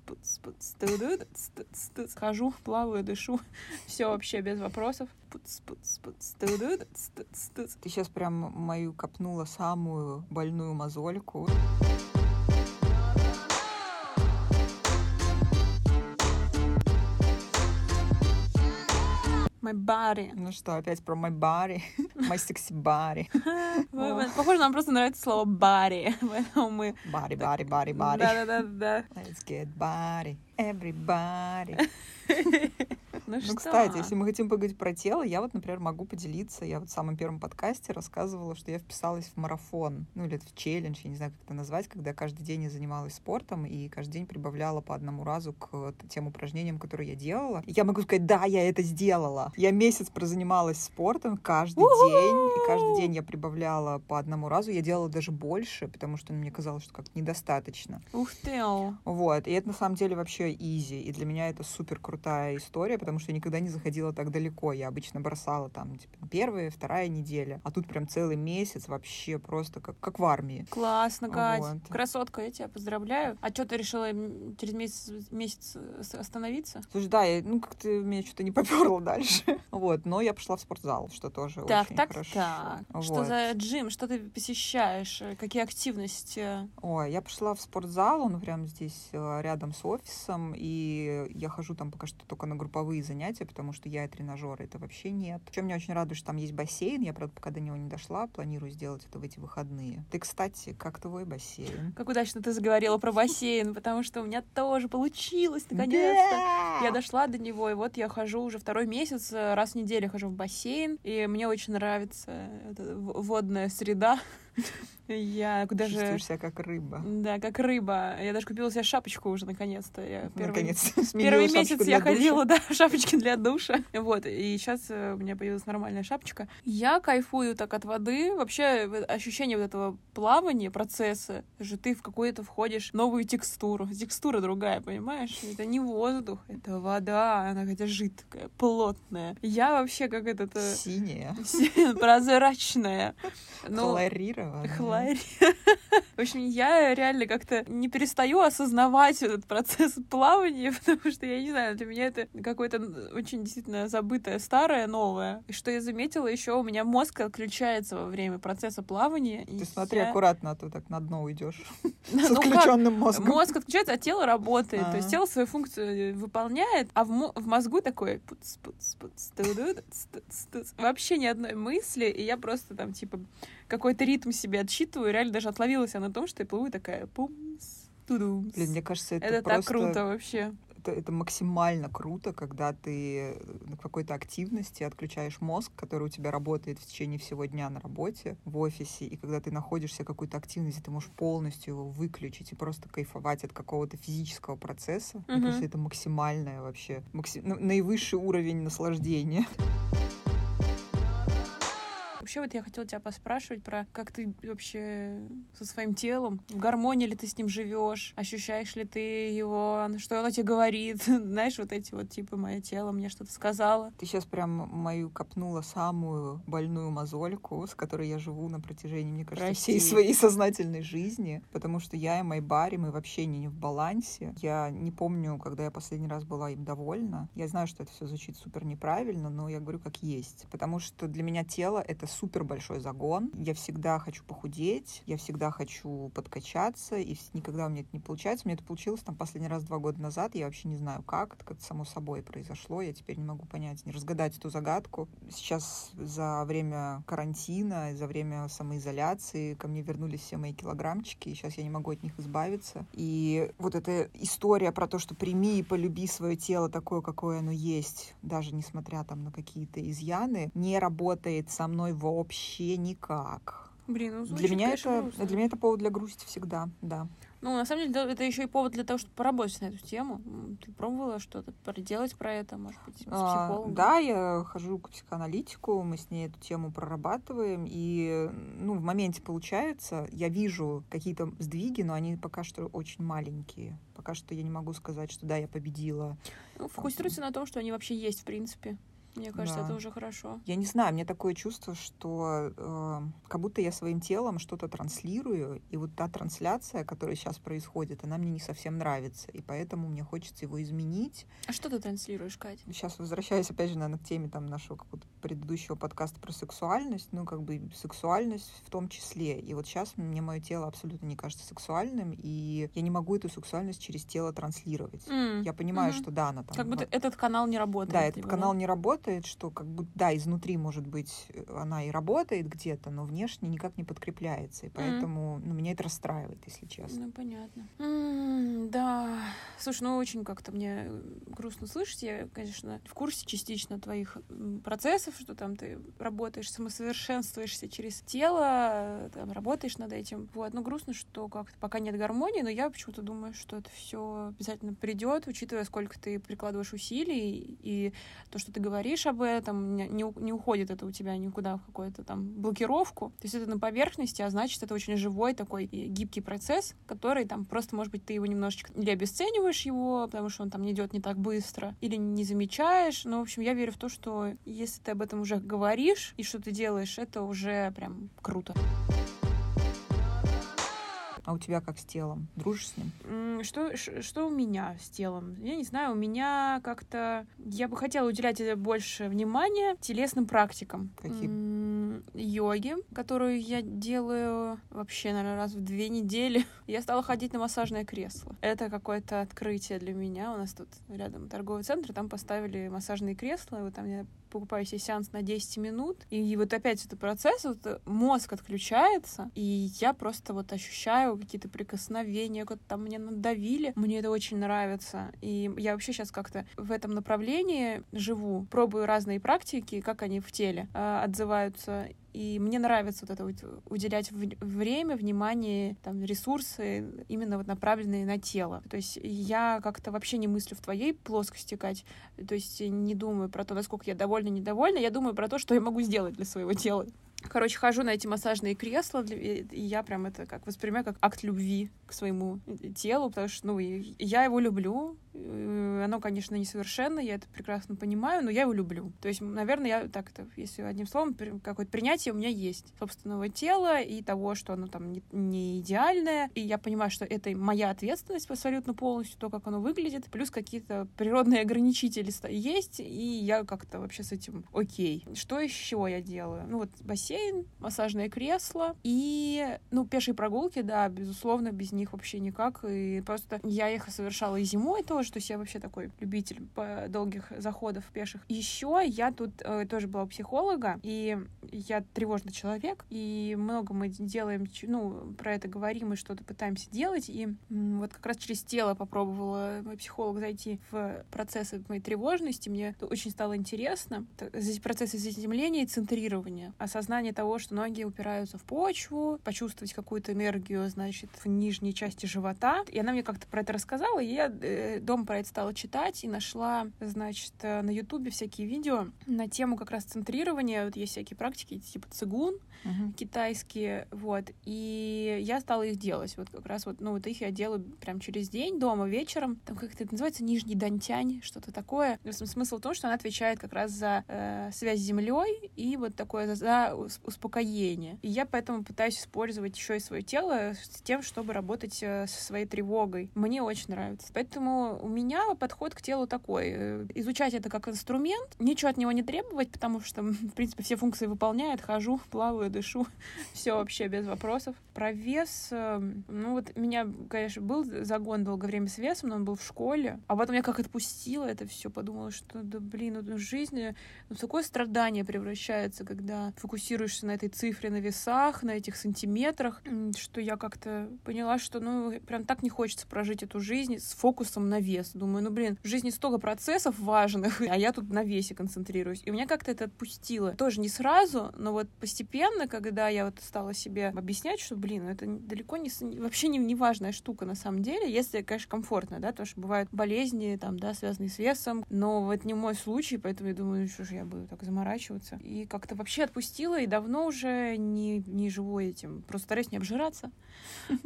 Пуц, ту-ду, тц, тц, тц. Хожу, плаваю, дышу. Все вообще без вопросов. Ту-ду, тц, тц, тц. Ты сейчас прям мою копнула самую больную мозольку. My body. Ну что, опять про my body, my sexy body. Вы- Похоже, нам просто нравится слово body. Поэтому мы... Body, body, body, body. Да-да-да. Let's get body, everybody. Ну Ну, что? кстати, если мы хотим поговорить про тело, я вот, например, могу поделиться. Я вот в самом первом подкасте рассказывала, что я вписалась в марафон, ну или в челлендж, я не знаю, как это назвать, когда каждый день я занималась спортом и каждый день прибавляла по одному разу к э, тем упражнениям, которые я делала. И я могу сказать, да, я это сделала. Я месяц прозанималась спортом каждый день, и каждый день я прибавляла по одному разу. Я делала даже больше, потому что мне казалось, что как-то недостаточно. Ух ты. Вот, и это на самом деле вообще изи, и для меня это супер крутая история, потому что я никогда не заходила так далеко, я обычно бросала там типа, первая, вторая неделя, а тут прям целый месяц вообще просто как, как в армии. Классно, Кать. Вот. Красотка, я тебя поздравляю. А что ты решила через месяц, месяц с- остановиться? Слушай, да, я, ну как-то меня что-то не поперло дальше, вот, но я пошла в спортзал, что тоже Так, очень так, хорошо. так. Что Вот. за джим? Что ты посещаешь? Э, Какие активности? Ой, я пошла в спортзал, он прям здесь э, рядом с офисом, и я хожу там пока что только на групповые занятия, потому что я и тренажеры это вообще нет. Чем меня очень радует, что там есть бассейн, я, правда, пока до него не дошла, планирую сделать это в эти выходные. Ты, кстати, как твой бассейн? Как удачно ты заговорила про бассейн, потому что у меня тоже получилось, наконец-то. Я дошла до него, и вот я хожу уже второй месяц, э, раз в неделю хожу в бассейн, и мне очень нравится в- водная среда. Я даже... Чувствуешь себя как рыба. Да, как рыба. Я даже купила себе шапочку уже наконец-то. Я первый- Наконец-то сменила Первый месяц я душа. ходила, да, в шапочке для душа. Вот, и сейчас у меня появилась нормальная шапочка. Я кайфую так от воды. Вообще, ощущение вот этого плавания, процесса, же ты в какую-то входишь новую текстуру. Текстура другая, понимаешь? Это не воздух, это вода. Она хотя жидкая, плотная. Я вообще как этот... э, Синяя, прозрачная. Ну, хлорированная. Хлоре. В общем, я реально как-то не перестаю осознавать этот процесс плавания, потому что, я не знаю, для меня это какое-то очень действительно забытое старое, новое. И что я заметила, еще у меня мозг отключается во время процесса плавания. Ты смотри я- аккуратно, а то так на дно уйдешь с отключенным мозгом. Мозг отключается, а тело работает. То есть А. тело свою функцию выполняет, а в, мо- в мозгу тц. вообще ни одной мысли, и я просто там типа какой-то ритм себе отсчитываю, реально даже отловилась я на том, что я плыву такая пумс, тудумс. Блин, мне кажется, это, Это так просто... круто вообще. Это, это максимально круто, когда ты на какой-то активности отключаешь мозг, который у тебя работает в течение всего дня на работе, в офисе, и когда ты находишься в какой-то активности, ты можешь полностью его выключить и просто кайфовать от какого-то физического процесса. Мне Мгм. кажется, это максимальное вообще, макси- ну, наивысший уровень наслаждения. Вообще вот я хотела тебя поспрашивать про как ты вообще со своим телом, в гармонии ли ты с ним живешь, ощущаешь ли ты его, что оно тебе говорит, знаешь, вот эти вот типа мое тело мне что-то сказала. Ты сейчас прям мою копнула самую больную мозольку, с которой я живу на протяжении, мне кажется, всей Прости. своей сознательной жизни, потому что я и Майбари, мы вообще не в балансе. Я не помню, когда я последний раз была им довольна. Я знаю, что это все звучит супер неправильно, но я говорю как есть. Потому что для меня тело — это супер большой загон. Я всегда хочу похудеть, я всегда хочу подкачаться, и никогда у меня это не получается. Меня это получилось там последний раз два года назад. Я вообще не знаю, как. Это как-то само собой произошло. Я теперь не могу понять, не разгадать эту загадку. Сейчас за время карантина, за время самоизоляции ко мне вернулись все мои килограммчики, и сейчас я не могу от них избавиться. И вот эта история про то, что прими и полюби свое тело такое, какое оно есть, даже несмотря там на какие-то изъяны, не работает со мной вообще никак. Блин, ну Для звучит, меня, конечно, это, грустно. для меня это повод для грусти всегда, да. Ну, на самом деле, это еще и повод для того, чтобы поработать на эту тему. Ты пробовала что-то проделать про это, может быть, с А, психологом? Да, я хожу к психоаналитику, мы с ней эту тему прорабатываем, и ну, в моменте получается, я вижу какие-то сдвиги, но они пока что очень маленькие. Пока что я не могу сказать, что да, я победила. Ну, фокусируйся на том, что они вообще есть, в принципе. Мне кажется, Да. это уже хорошо. Я не знаю, мне такое чувство, что э, как будто я своим телом что-то транслирую, и вот та трансляция, которая сейчас происходит, она мне не совсем нравится, и поэтому мне хочется его изменить. А что ты транслируешь, Кать? Сейчас возвращаясь опять же, наверное, к теме там нашего какого-то предыдущего подкаста про сексуальность, ну как бы сексуальность в том числе. И вот сейчас мне мое тело абсолютно не кажется сексуальным, и я не могу эту сексуальность через тело транслировать. М, Я понимаю, мгм. что да, она там... Как будто вот- этот канал не работает. да, этот либо, канал не работает, что как будто, да, изнутри, может быть, э, она и работает где-то, но внешне никак не подкрепляется. И поэтому ну, меня это расстраивает, если честно. Ну, понятно. М, да. Слушай, ну очень как-то мне э, грустно слышать. Я, конечно, в курсе частично твоих процессов, что там ты работаешь, самосовершенствуешься через тело, там, работаешь над этим. Вот. Ну, грустно, что как-то пока нет гармонии, но я почему-то думаю, что это все обязательно придет, учитывая, сколько ты прикладываешь усилий, и то, что ты говоришь об этом, не, не уходит это у тебя никуда в какую-то там блокировку. То есть это на поверхности, а значит, это очень живой такой гибкий процесс, который там просто, может быть, ты его немножечко или обесцениваешь его, потому что он там не идет не так быстро, или не замечаешь. Но, в общем, я верю в то, что если ты об этом уже говоришь и что ты делаешь, это уже прям круто. А у тебя как с телом? Дружишь с ним? Что, что у меня с телом? Я не знаю, у меня как-то... Я бы хотела уделять больше внимания телесным практикам. Каким? Йоги, которую я делаю вообще, наверное, раз в две недели. Я стала ходить на массажное кресло. Это какое-то открытие для меня. У нас тут рядом торговый центр, там поставили массажные кресла. И вот там я покупаю себе сеанс на 10 минут. И вот опять этот процесс, вот э, мозг отключается, и я просто вот ощущаю какие-то прикосновения, как там мне надавили. Мне это очень нравится. И я вообще сейчас как-то в этом направлении живу, пробую разные практики, как они в теле э, отзываются. И мне нравится вот это вот уделять время, внимание, там, ресурсы именно вот направленные на тело. То есть я как-то вообще не мыслю в твоей плоскости, Кать. То есть не думаю про то, насколько я довольна, недовольна. Я думаю про то, что я могу сделать для своего тела. Короче, хожу на эти массажные кресла, и я прям это как воспринимаю как акт любви к своему телу, потому что, ну, я его люблю. Э, Оно, конечно, несовершенно, я это прекрасно понимаю, но я его люблю. То есть, наверное, я так это, если одним словом, какое-то принятие у меня есть собственного тела и того, что оно там не, идеальное, и я понимаю, что это моя ответственность абсолютно полностью, то, как оно выглядит, плюс какие-то природные ограничители есть, и я как-то вообще с этим окей. Что еще я делаю? Ну вот бассейн, массажное кресло и, ну, пешие прогулки, да, безусловно, без них вообще никак, и просто я их совершала и зимой тоже, то есть я вообще такой любитель по- долгих заходов пеших. Еще я тут э, тоже была у психолога, и я тревожный человек, и много мы делаем, ну, про это говорим и что-то пытаемся делать, и вот как раз через тело попробовала мой психолог зайти в процессы моей тревожности, мне это очень стало интересно. Здесь процессы заземления и центрирования, осознание того, что ноги упираются в почву, почувствовать какую-то энергию, значит, в нижней части живота. И она мне как-то про это рассказала, и я э, дома про это стала читать и нашла, значит, э, на Ютубе всякие видео на тему как раз центрирования. Вот есть всякие практики, типа цигун, Мгм. китайские, вот, и я стала их делать, вот как раз вот, ну, вот их я делаю прям через день, дома, вечером, там как это называется, нижний дантянь, что-то такое. Смысл в том, что она отвечает как раз за э, связь с землей и вот такое за, за ус- успокоение. И я поэтому пытаюсь использовать еще и свое тело с тем, чтобы работать э, со своей тревогой. Мне очень нравится. Поэтому у меня подход к телу такой. э, Изучать это как инструмент, ничего от него не требовать, потому что, в принципе, все функции выполняет, хожу, плаваю, дышу, все вообще без вопросов. Про вес, э, ну вот меня, конечно, был загон долгое время с весом, но он был в школе, а потом я как отпустила это все, подумала, что, да блин, ну, жизнь ну, в такое страдание превращается, когда фокусируешься на этой цифре на весах, на этих сантиметрах, что я как-то поняла, что, ну, прям так не хочется прожить эту жизнь с фокусом на вес. Думаю, ну, блин, в жизни столько процессов важных, а я тут на весе концентрируюсь. И меня как-то это отпустило. Тоже не сразу, сразу, но вот постепенно, когда я вот стала себе объяснять, что, блин, это далеко не вообще не, не важная штука на самом деле, если, конечно, комфортно, да, потому что бывают болезни, там, да, связанные с весом, но вот не мой случай, поэтому я думаю, что же я буду так заморачиваться. И как-то вообще отпустила, и давно уже не, не живу этим, просто стараюсь не обжираться.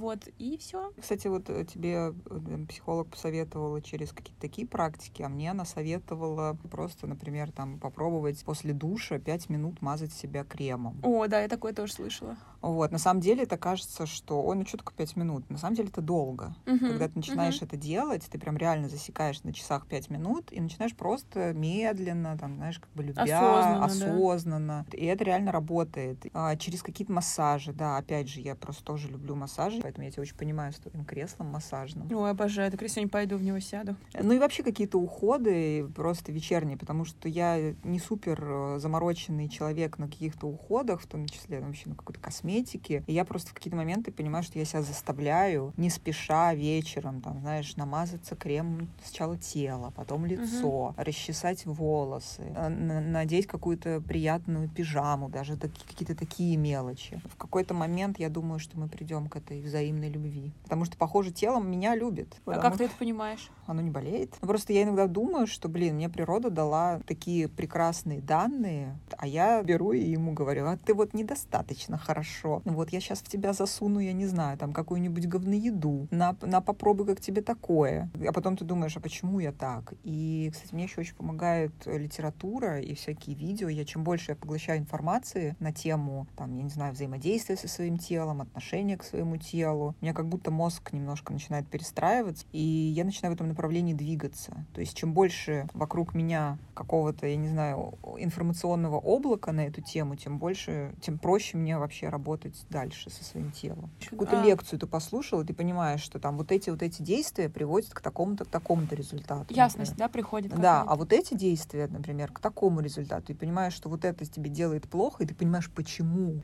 Вот, и все. Кстати, вот э, тебе э, психолог посоветовала через какие-то такие практики, а мне она советовала просто, например, там попробовать после душа 5 минут мазать себя кремом. О, да, я такое тоже слышала. Вот, на самом деле это кажется, что, ой, ну что такое 5 минут? На самом деле это долго. Угу, Когда ты начинаешь угу. это делать, ты прям реально засекаешь на часах 5 минут и начинаешь просто медленно, там, знаешь, как бы любя, осознанно. осознанно. Да. И это реально работает. А, через какие-то массажи, да, опять же, я просто тоже люблю массажи, поэтому я тебя очень понимаю с твоим креслом массажным. Ой, обожаю, так я сегодня пойду в него сяду. Ну и вообще какие-то уходы просто вечерние, потому что я не супер э, замороченный человек на каких-то уходах, в том числе вообще на какой-то косметике. И я просто в какие-то моменты понимаю, что я себя заставляю не спеша вечером, там, знаешь, намазаться кремом сначала тело, потом лицо, угу. расчесать волосы, э, надеть какую-то приятную пижаму, даже какие-то такие мелочи. В какой-то момент я думаю, что мы придем к этой взаимной любви. Потому что, похоже, телом меня любит. А как ты это понимаешь? Оно не болеет. Ну, просто я иногда думаю, что, блин, мне природа дала такие прекрасные данные, а я беру и ему говорю, а ты вот недостаточно хорошо. Вот я сейчас в тебя засуну, я не знаю, там какую-нибудь говноеду. На, на попробуй, как тебе такое. А потом ты думаешь, а почему я так? И, кстати, мне еще очень помогает литература и всякие видео. Я чем больше я поглощаю информации на тему, там, я не знаю, взаимодействия со своим телом, отношения к своему телу, у меня как будто мозг немножко начинает перестраиваться, и я начинаю в этом направлении двигаться. То есть чем больше вокруг меня какого-то, я не знаю, информационного облака на эту тему, тем больше, тем проще мне вообще работать дальше со своим телом. Какую-то а... лекцию ты послушал, и ты понимаешь, что там вот эти вот эти действия приводят к такому-то, к такому-то результату. Ясность, например. да, приходит. Да, а вот эти действия, например, к такому результату, и понимаешь, что вот это тебе делает плохо, и ты понимаешь, почему.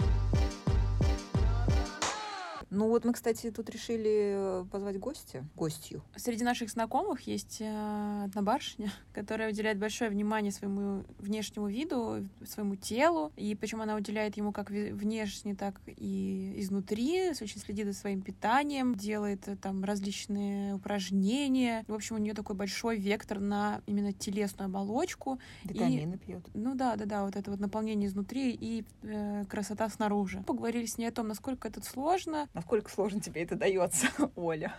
Ну вот мы, кстати, тут решили э, позвать гостя, гостью. Среди наших знакомых есть э, одна барышня, которая уделяет большое внимание своему внешнему виду, своему телу, и почему она уделяет ему как внешне, так и изнутри, очень следит за своим питанием, делает э, там различные упражнения. В общем, у нее такой большой вектор на именно телесную оболочку. Витамины и, пьет. Ну да, да, да, вот это вот наполнение изнутри и э, красота снаружи. Поговорили с ней о том, насколько это сложно, Насколько сложно тебе это дается, Оля?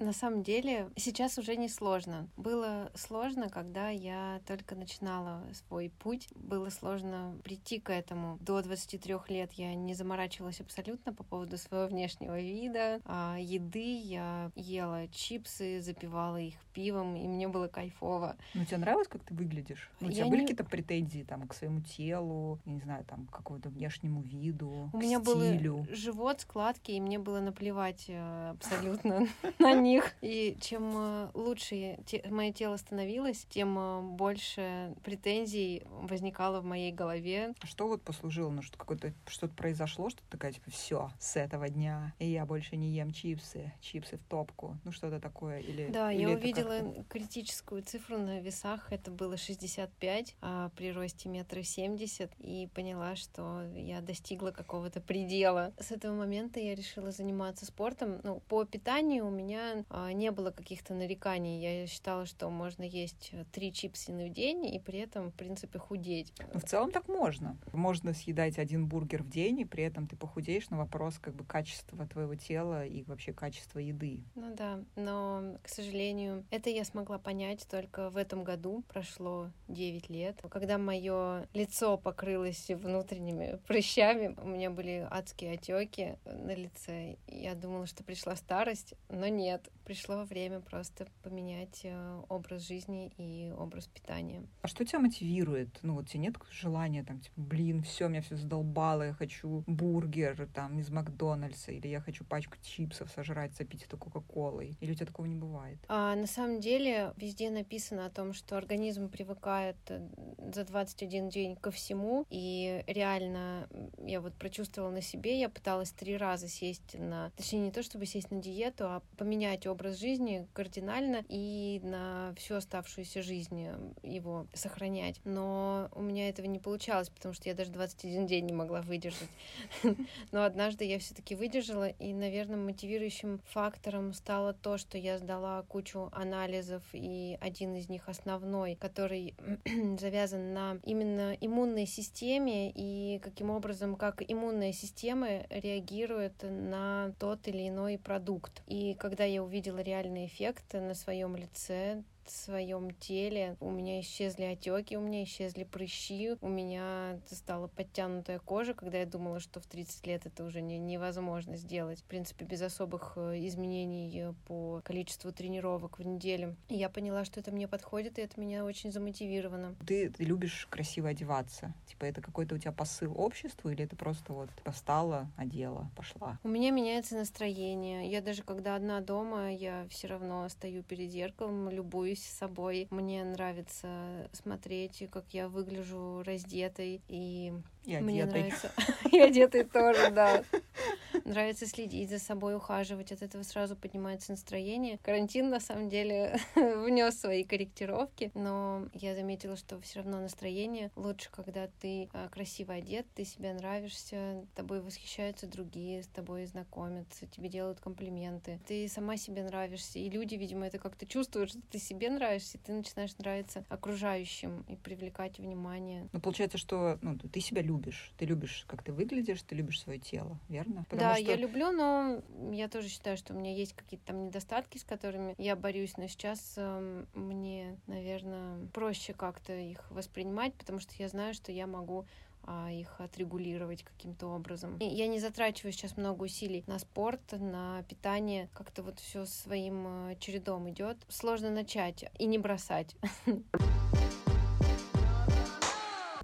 На самом деле, сейчас уже не сложно. Было сложно, когда я только начинала свой путь. Было сложно прийти к этому. До 23 лет я не заморачивалась абсолютно по поводу своего внешнего вида. А еды я ела чипсы, запивала их пивом, и мне было кайфово. Ну, тебе нравилось, как ты выглядишь? Ну, у тебя я были не... какие-то претензии там к своему телу, не знаю, там, к какому-то внешнему виду, У меня стилю? был живот, складки и мне было наплевать э, абсолютно на них. И чем э, лучше мое тело становилось, тем э, больше претензий возникало в моей голове. А что вот послужило? Ну, что какое-то что-то произошло, что такая, типа, все, с этого дня, и я больше не ем чипсы, чипсы в топку, ну, что-то такое, или... Да, или я увидела критическую цифру на весах, это было 65, а при росте метра семьдесят, и поняла, что я достигла какого-то предела. С этого момента я решила заниматься спортом. Ну, по питанию у меня а, не было каких-то нареканий. Я считала, что можно есть три чипсины в день и при этом, в принципе, худеть. Ну, в целом так можно. Можно съедать один бургер в день, и при этом ты похудеешь на вопрос как бы качества твоего тела и вообще качества еды. Ну да, но, к сожалению, это я смогла понять только в этом году. Прошло 9 лет. Когда мое лицо покрылось внутренними прыщами, у меня были адские отеки на лице лице. Я думала, что пришла старость, но нет. Пришло время просто поменять э, образ жизни и образ питания. А что тебя мотивирует? Ну вот тебе нет желания там, типа, блин, все, меня все задолбало, я хочу бургер там из Макдональдса, или я хочу пачку чипсов сожрать, запить это Кока-Колой? Или у тебя такого не бывает? А, на самом деле везде написано о том, что организм привыкает э, за 21 день ко всему, и реально я вот прочувствовала на себе, я пыталась три раза сесть на... Точнее, не то чтобы сесть на диету, а поменять образ жизни кардинально и на всю оставшуюся жизнь его сохранять. Но у меня этого не получалось, потому что я даже 21 день не могла выдержать. Но однажды я все таки выдержала, и, наверное, мотивирующим фактором стало то, что я сдала кучу анализов, и один из них основной, который завязан на именно иммунной системе и каким образом, как иммунная система реагирует на тот или иной продукт. И когда я увидела реальный эффект на своем лице, своем теле. У меня исчезли отеки, у меня исчезли прыщи, у меня стала подтянутая кожа, когда я думала, что в 30 лет это уже не, невозможно сделать. В принципе, без особых э, изменений по количеству тренировок в неделю. И я поняла, что это мне подходит, и это меня очень замотивировано. Ты, любишь красиво одеваться? Типа это какой-то у тебя посыл обществу, или это просто вот встала, одела, пошла? У меня меняется настроение. Я даже когда одна дома, я все равно стою перед зеркалом, любуюсь горжусь собой. Мне нравится смотреть, как я выгляжу раздетой. И, и мне нравится... И одетой тоже, да. Нравится следить за собой, ухаживать. От этого сразу поднимается настроение. Карантин, на самом деле, внес свои корректировки, но я заметила, что все равно настроение лучше, когда ты а, красиво одет, ты себе нравишься, тобой восхищаются другие, с тобой знакомятся, тебе делают комплименты. Ты сама себе нравишься, и люди, видимо, это как-то чувствуют, что ты себе нравишься, и ты начинаешь нравиться окружающим и привлекать внимание. Ну, получается, что ну, ты себя любишь. Ты любишь, как ты выглядишь, ты любишь свое тело, верно? Потому да, что... я люблю, но я тоже считаю, что у меня есть какие-то там недостатки, с которыми я борюсь, но сейчас э, мне, наверное, проще как-то их воспринимать, потому что я знаю, что я могу а, их отрегулировать каким-то образом. И я не затрачиваю сейчас много усилий на спорт, на питание, как-то вот все своим э, чередом идет. Сложно начать и не бросать.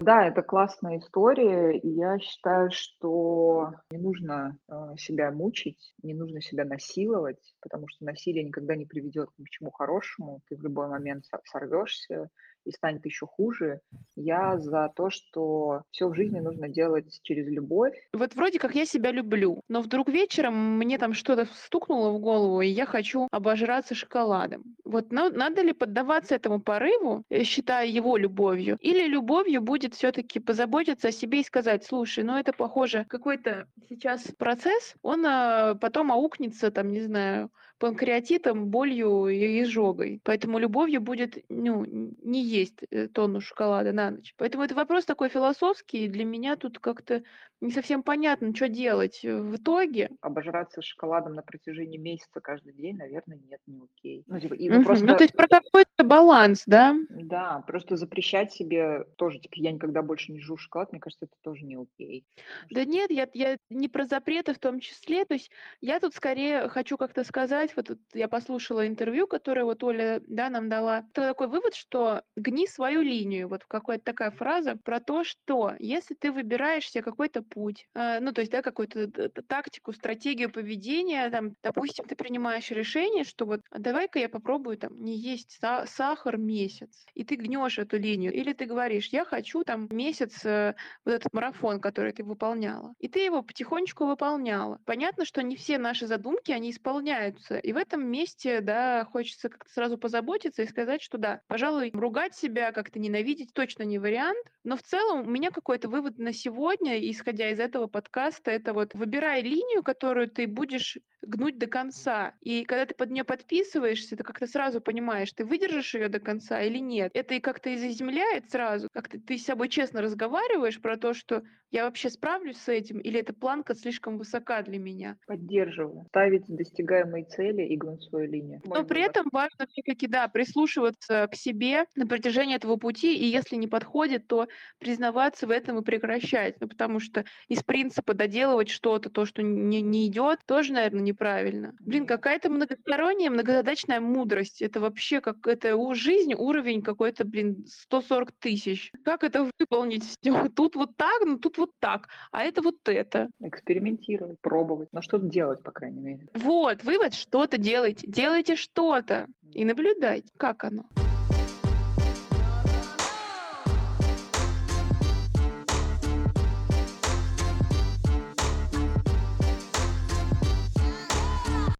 Да, это классная история, и я считаю, что не нужно э, себя мучить, не нужно себя насиловать, потому что насилие никогда не приведет ни к чему хорошему. Ты в любой момент сорвешься, и станет еще хуже. Я за то, что все в жизни нужно делать через любовь. Вот вроде как я себя люблю, но вдруг вечером мне там что-то стукнуло в голову, и я хочу обожраться шоколадом. Вот на, надо ли поддаваться этому порыву, э, считая его любовью, или любовью будет все-таки позаботиться о себе и сказать, слушай, ну это похоже какой-то сейчас процесс, он а, потом аукнется, там, не знаю, панкреатитом, болью и изжогой. Поэтому любовью будет ну, не есть э, тонну шоколада на ночь. Поэтому это вопрос такой философский, и для меня тут как-то не совсем понятно, что делать в итоге. Обожраться шоколадом на протяжении месяца каждый день, наверное, нет, не окей. Ну, типа, и угу. просто... ну то есть про какой-то баланс, да? Да, просто запрещать себе тоже, типа, я никогда больше не жру шоколад, мне кажется, это тоже не окей. Да нет, я, я не про запреты в том числе, то есть я тут скорее хочу как-то сказать, вот я послушала интервью, которое вот Оля, да, нам дала, это такой вывод, что гни свою линию, вот какая-то такая фраза про то, что если ты выбираешь себе какой-то путь, э, ну, то есть, да, какую-то тактику, стратегию поведения, там, допустим, ты принимаешь решение, что вот «А давай-ка я попробую там не есть са- сахар месяц, и ты гнешь эту линию, или ты говоришь, я хочу там месяц э, вот этот марафон, который ты выполняла, и ты его потихонечку выполняла. Понятно, что не все наши задумки, они исполняются, и в этом месте, да, хочется как-то сразу позаботиться и сказать, что да, пожалуй, ругать себя, как-то ненавидеть точно не вариант, но в целом у меня какой-то вывод на сегодня, исходя из этого подкаста, это вот выбирай линию, которую ты будешь гнуть до конца. И когда ты под нее подписываешься, ты как-то сразу понимаешь, ты выдержишь ее до конца или нет. Это и как-то и заземляет сразу, как-то ты с собой честно разговариваешь про то, что я вообще справлюсь с этим, или эта планка слишком высока для меня. Поддерживаю. Ставить достигаемые цели и гнуть свою линию. Но при этом важно все-таки, да, прислушиваться к себе на протяжении этого пути, и если не подходит, то признаваться в этом и прекращать. Ну, потому что из принципа доделывать что-то, то, что не, не идет, тоже, наверное, неправильно. Блин, какая-то многосторонняя, многозадачная мудрость. Это вообще как это у жизни уровень какой-то, блин, 140 тысяч. Как это выполнить все? Тут вот так, ну тут вот так, а это вот это. Экспериментировать, пробовать, но что-то делать, по крайней мере. Вот, вывод, что-то делайте. Делайте что-то и наблюдайте, как оно.